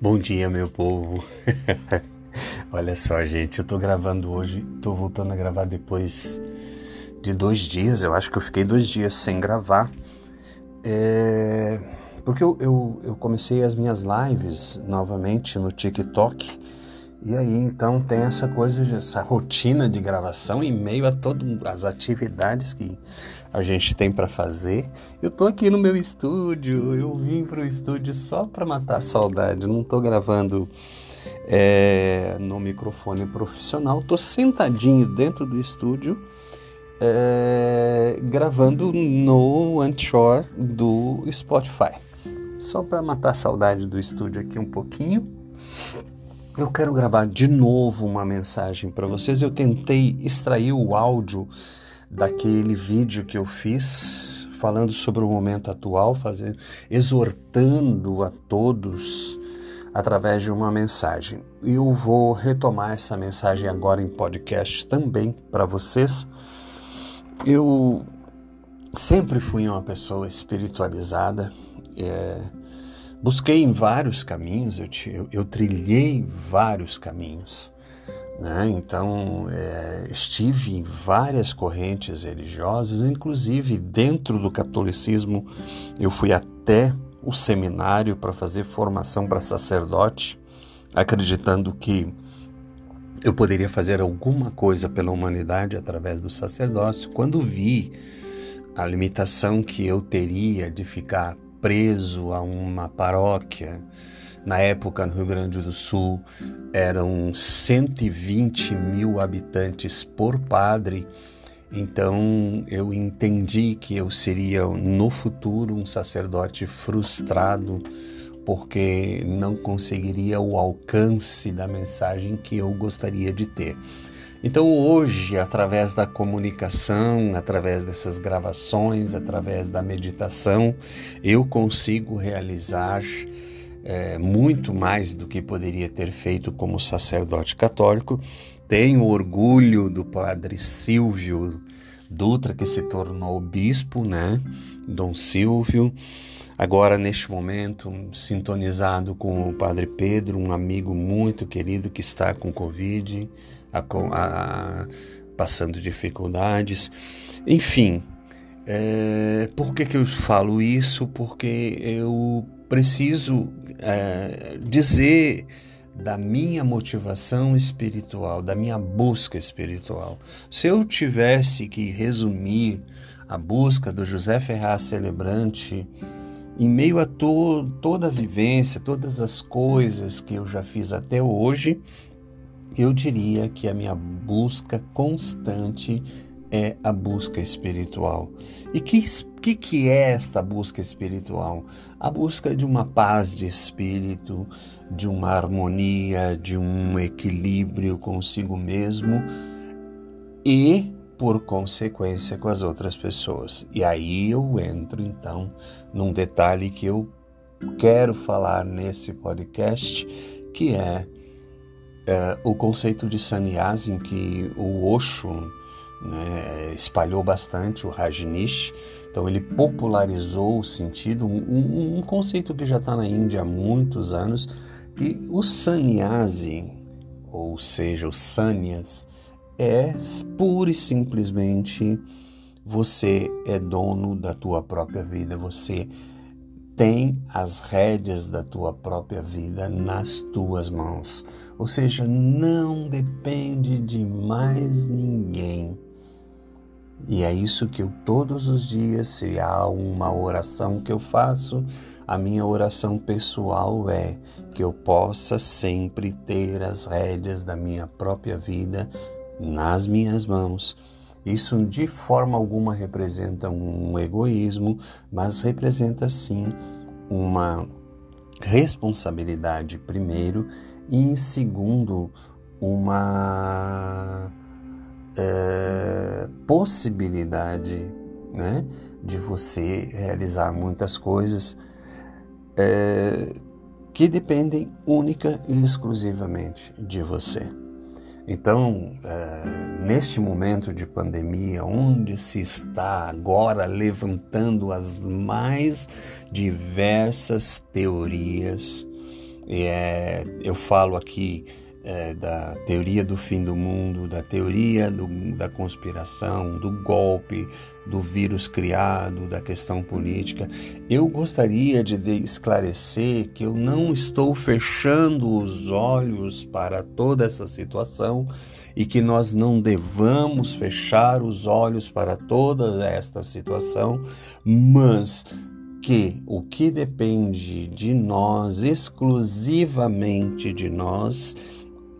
Bom dia, meu povo. Olha só, gente, eu tô gravando hoje, tô voltando a gravar depois de dois dias. Eu acho que eu fiquei dois dias sem gravar. É... Porque eu, eu, eu comecei as minhas lives novamente no TikTok. E aí então tem essa coisa, essa rotina de gravação em meio a todas as atividades que a gente tem para fazer. Eu tô aqui no meu estúdio, eu vim pro estúdio só para matar a saudade. Não tô gravando é, no microfone profissional, tô sentadinho dentro do estúdio. É, gravando no Anchor do Spotify. Só para matar a saudade do estúdio aqui um pouquinho. Eu quero gravar de novo uma mensagem para vocês. Eu tentei extrair o áudio daquele vídeo que eu fiz falando sobre o momento atual, fazendo, exortando a todos através de uma mensagem. Eu vou retomar essa mensagem agora em podcast também para vocês. Eu sempre fui uma pessoa espiritualizada, é, busquei em vários caminhos, eu, eu, eu trilhei vários caminhos. Né? Então, é, estive em várias correntes religiosas, inclusive dentro do catolicismo, eu fui até o seminário para fazer formação para sacerdote, acreditando que eu poderia fazer alguma coisa pela humanidade através do sacerdócio. Quando vi a limitação que eu teria de ficar preso a uma paróquia, na época, no Rio Grande do Sul, eram 120 mil habitantes por padre. Então eu entendi que eu seria no futuro um sacerdote frustrado porque não conseguiria o alcance da mensagem que eu gostaria de ter. Então hoje, através da comunicação, através dessas gravações, através da meditação, eu consigo realizar é, muito mais do que poderia ter feito como sacerdote católico. Tenho orgulho do padre Silvio Dutra, que se tornou bispo, né? Dom Silvio. Agora, neste momento, sintonizado com o Padre Pedro, um amigo muito querido que está com Covid, a, a, passando dificuldades. Enfim, é, por que, que eu falo isso? Porque eu preciso é, dizer da minha motivação espiritual, da minha busca espiritual. Se eu tivesse que resumir a busca do José Ferraz Celebrante em meio a to toda a vivência, todas as coisas que eu já fiz até hoje, eu diria que a minha busca constante é a busca espiritual. E que, que, que é esta busca espiritual? A busca de uma paz de espírito, de uma harmonia, de um equilíbrio consigo mesmo e, por consequência, com as outras pessoas. E aí eu entro então num detalhe que eu quero falar nesse podcast, que é, é o conceito de sannyasa que o Osho né, espalhou bastante o Rajneesh, então ele popularizou o sentido, um, um conceito que já está na Índia há muitos anos, e o sannyasi, ou seja, os sannyas, é pura e simplesmente você é dono da tua própria vida, você tem as rédeas da tua própria vida nas tuas mãos. Ou seja, não depende de mais ninguém. E é isso que eu todos os dias, se há uma oração que eu faço, a minha oração pessoal é que eu possa sempre ter as rédeas da minha própria vida nas minhas mãos. Isso de forma alguma representa um egoísmo, mas representa sim uma responsabilidade, primeiro, e em segundo, uma é, possibilidade né, de você realizar muitas coisas é, que dependem única e exclusivamente de você. Então, é, neste momento de pandemia, onde se está agora levantando as mais diversas teorias, é, eu falo aqui é, da teoria do fim do mundo, da teoria do, da conspiração, do golpe, do vírus criado, da questão política. Eu gostaria de esclarecer que eu não estou fechando os olhos para toda essa situação e que nós não devamos fechar os olhos para toda esta situação, mas que o que depende de nós, exclusivamente de nós,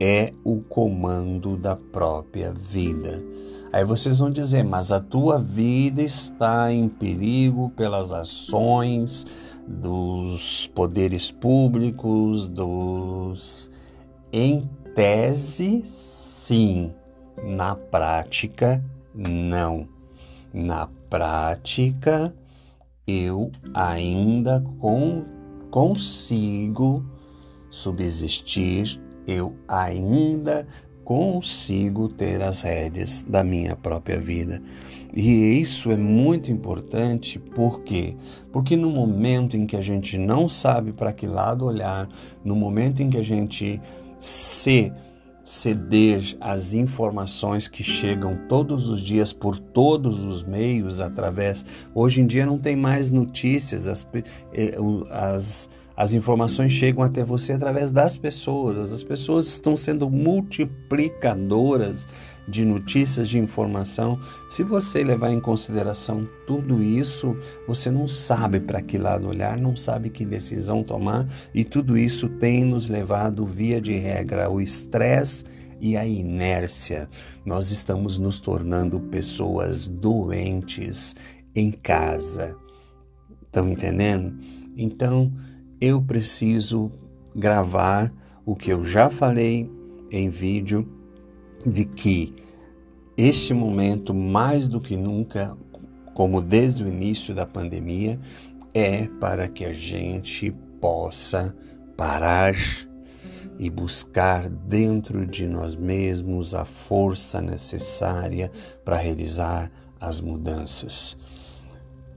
é o comando da própria vida. Aí vocês vão dizer, mas a tua vida está em perigo pelas ações dos poderes públicos, dos. Em tese, sim. Na prática, não. Na prática, eu ainda consigo subsistir eu ainda consigo ter as rédeas da minha própria vida. E isso é muito importante, por quê? Porque no momento em que a gente não sabe para que lado olhar, no momento em que a gente se ceder às informações que chegam todos os dias por todos os meios através hoje em dia não tem mais notícias as, eh, as as informações chegam até você através das pessoas. As pessoas estão sendo multiplicadoras de notícias, de informação. Se você levar em consideração tudo isso, você não sabe para que lado olhar, não sabe que decisão tomar, e tudo isso tem nos levado, via de regra, ao estresse e à inércia. Nós estamos nos tornando pessoas doentes em casa. Estão entendendo? Então, eu preciso gravar o que eu já falei em vídeo de que este momento, mais do que nunca, como desde o início da pandemia, é para que a gente possa parar e buscar dentro de nós mesmos a força necessária para realizar as mudanças,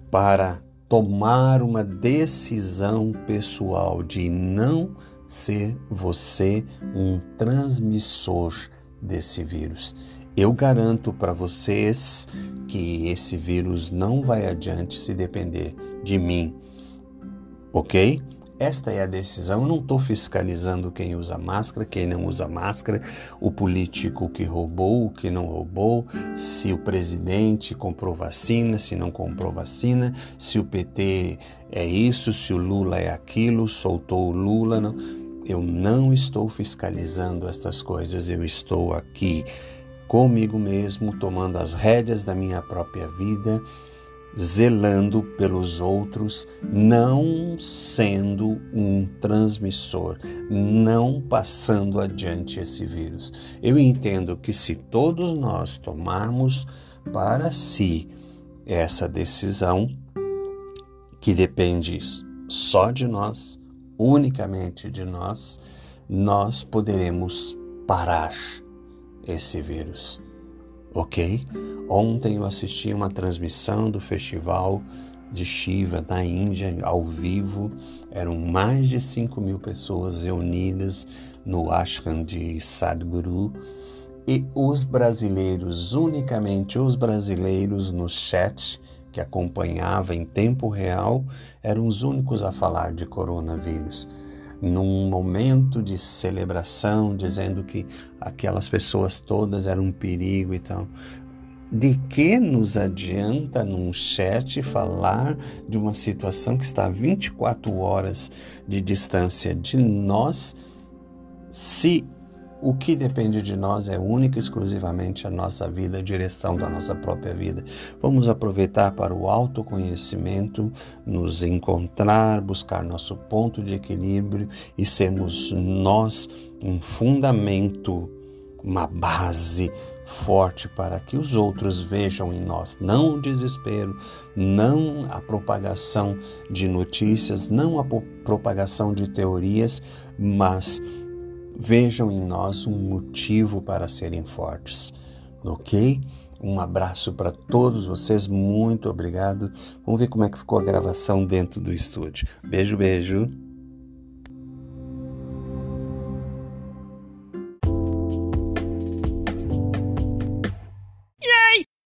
para tomar uma decisão pessoal de não ser você um transmissor desse vírus. Eu garanto para vocês que esse vírus não vai adiante se depender de mim, ok? Esta é a decisão. Eu não estou fiscalizando quem usa máscara, quem não usa máscara, o político que roubou, o que não roubou, se o presidente comprou vacina, se não comprou vacina, se o PT é isso, se o Lula é aquilo, soltou o Lula. Não. Eu não estou fiscalizando estas coisas, eu estou aqui comigo mesmo, tomando as rédeas da minha própria vida zelando pelos outros, não sendo um transmissor, não passando adiante esse vírus. Eu entendo que se todos nós tomarmos para si essa decisão, que depende só de nós, unicamente de nós, nós poderemos parar esse vírus ok? Ontem eu assisti uma transmissão do festival de Shiva na Índia, ao vivo. Eram mais de 5 mil pessoas reunidas no ashram de Sadhguru. E os brasileiros, unicamente os brasileiros no chat que acompanhava em tempo real, eram os únicos a falar de coronavírus num momento de celebração, dizendo que aquelas pessoas todas eram um perigo e tal. De que nos adianta num chat falar de uma situação que está a 24 horas de distância de nós, se o que depende de nós é única e exclusivamente a nossa vida, a direção da nossa própria vida. Vamos aproveitar para o autoconhecimento, nos encontrar, buscar nosso ponto de equilíbrio e sermos nós um fundamento, uma base forte para que os outros vejam em nós não o desespero, não a propagação de notícias, não a propagação de teorias, mas vejam em nós um motivo para serem fortes. Ok? Um abraço para todos vocês, muito obrigado. Vamos ver como é que ficou a gravação dentro do estúdio. Beijo, beijo.